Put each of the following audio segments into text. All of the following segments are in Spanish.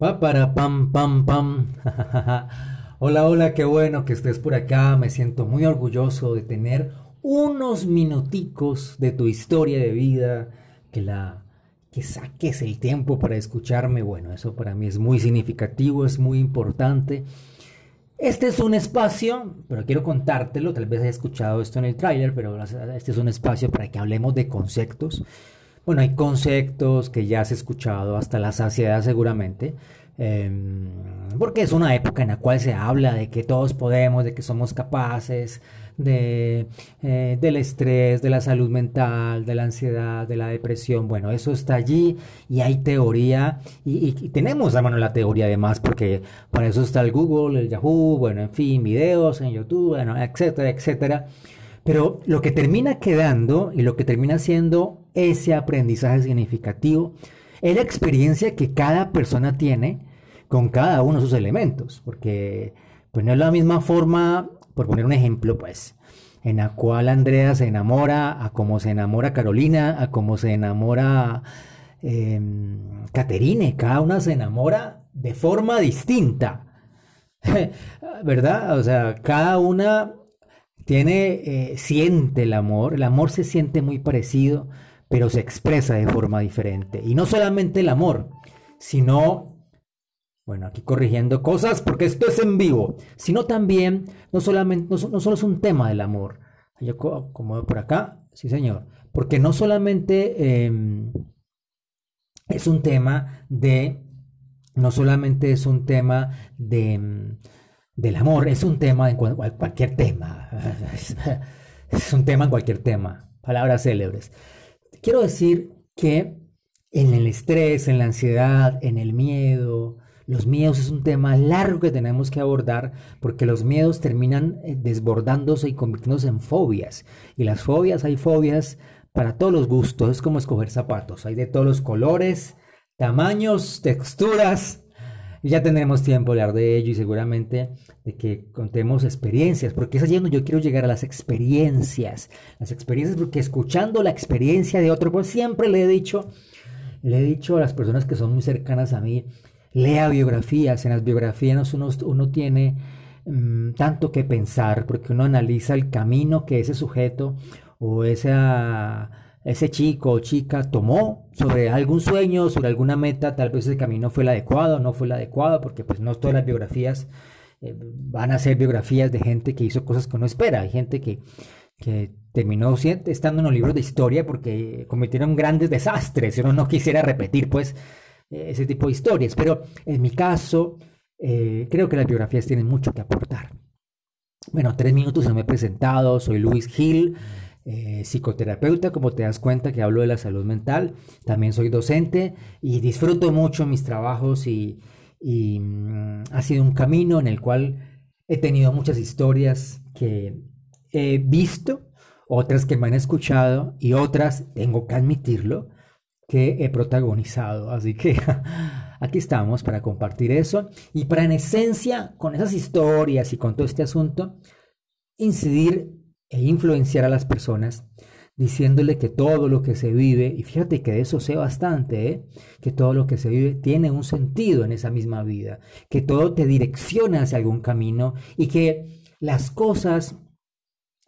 Pa para pam pam pam. hola, hola, qué bueno que estés por acá. Me siento muy orgulloso de tener unos minuticos de tu historia de vida, que la que saques el tiempo para escucharme. Bueno, eso para mí es muy significativo, es muy importante. Este es un espacio, pero quiero contártelo, tal vez hayas escuchado esto en el tráiler, pero este es un espacio para que hablemos de conceptos bueno, hay conceptos que ya has escuchado hasta la saciedad seguramente, em, porque es una época en la cual se habla de que todos podemos, de que somos capaces, de, eh, del estrés, de la salud mental, de la ansiedad, de la depresión. Bueno, eso está allí y hay teoría y, tenemos a mano la teoría además porque para eso está el Google, el Yahoo, bueno, en fin, videos en YouTube, bueno, etcétera, etcétera. Pero lo que termina quedando y lo que termina siendo ese aprendizaje significativo es la experiencia que cada persona tiene con cada uno de sus elementos. Porque pues no es la misma forma, por poner un ejemplo, pues, en la cual Andrea se enamora, a cómo se enamora Carolina, a cómo se enamora eh, Caterine. Cada una se enamora de forma distinta. ¿Verdad? O sea, cada una tiene, eh, siente el amor, el amor se siente muy parecido, pero se expresa de forma diferente. Y no solamente el amor, sino, bueno, aquí corrigiendo cosas porque esto es en vivo, sino también, no solamente, no, solo es un tema del amor. Yo como por acá, sí señor, porque no solamente em, es un tema de, no solamente es un tema de em, del amor. Es un tema en cualquier tema. Es un tema en cualquier tema. Palabras célebres. Quiero decir que en el estrés, en la ansiedad, en el miedo, los miedos es un tema largo que tenemos que abordar porque los miedos terminan eh, desbordándose y convirtiéndose en fobias. Y las fobias, hay fobias para todos los gustos. Es como escoger zapatos. Hay de todos los colores, tamaños, texturas ya tendremos tiempo de hablar de ello y seguramente de que contemos experiencias, porque es allí donde yo quiero llegar a las experiencias. Las experiencias, porque escuchando la experiencia de otro, pues siempre le he dicho, le he dicho a las personas que son muy cercanas a mí, lea biografías. En las biografías uno, uno tiene mm, tanto que pensar, porque uno analiza el camino que ese sujeto o esa ese chico o chica tomó sobre algún sueño, sobre alguna meta, tal vez ese camino fue el adecuado, no fue el adecuado, porque pues no todas las biografías eh, van a ser biografías de gente que hizo cosas que uno espera, hay gente que, que terminó estando en los libros de historia porque cometieron grandes desastres, uno no quisiera repetir pues ese tipo de historias, pero en mi caso eh, creo que las biografías tienen mucho que aportar. Bueno, tres minutos no me he presentado, soy Luis Gil. Eh, psicoterapeuta, como te das cuenta que hablo de la salud mental. También soy docente y disfruto mucho mis trabajos y, mm, ha sido un camino en el cual he tenido muchas historias que he visto, otras que me han escuchado y otras, tengo que admitirlo, que he protagonizado. Así que aquí estamos para compartir eso y para en esencia, con esas historias y con todo este asunto, incidir e influenciar a las personas diciéndole que todo lo que se vive, y fíjate que de eso sé bastante, ¿eh? que todo lo que se vive tiene un sentido en esa misma vida, que todo te direcciona hacia algún camino y que las cosas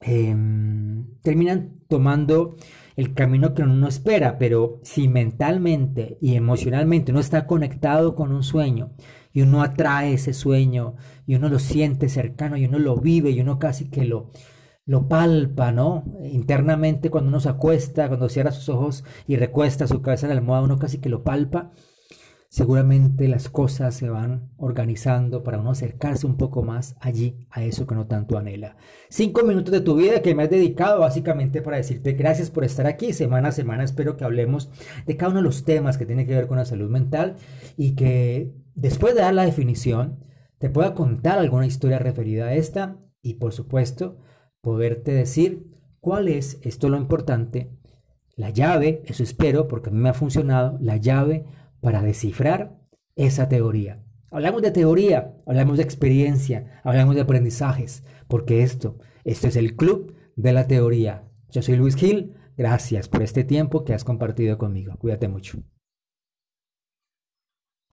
em, terminan tomando el camino que uno no espera, pero si mentalmente y emocionalmente uno está conectado con un sueño y uno atrae ese sueño y uno lo siente cercano y uno lo vive y uno casi que lo lo palpa, ¿no? Internamente cuando uno se acuesta, cuando cierra sus ojos y recuesta su cabeza en la almohada, uno casi que lo palpa. Seguramente las cosas se van organizando para uno acercarse un poco más allí, a eso que no tanto anhela. Cinco minutos de tu vida que me has dedicado básicamente para decirte gracias por estar aquí. Semana a semana espero que hablemos de cada uno de los temas que tienen que ver con la salud mental y que después de dar la definición te pueda contar alguna historia referida a esta y por supuesto poderte decir cuál es, esto lo importante, la llave, eso espero porque a mí me ha funcionado, la llave para descifrar esa teoría. Hablamos de teoría, hablamos de experiencia, hablamos de aprendizajes, porque esto, esto es el club de la teoría. Yo soy Luis Gil, gracias por este tiempo que has compartido conmigo. Cuídate mucho.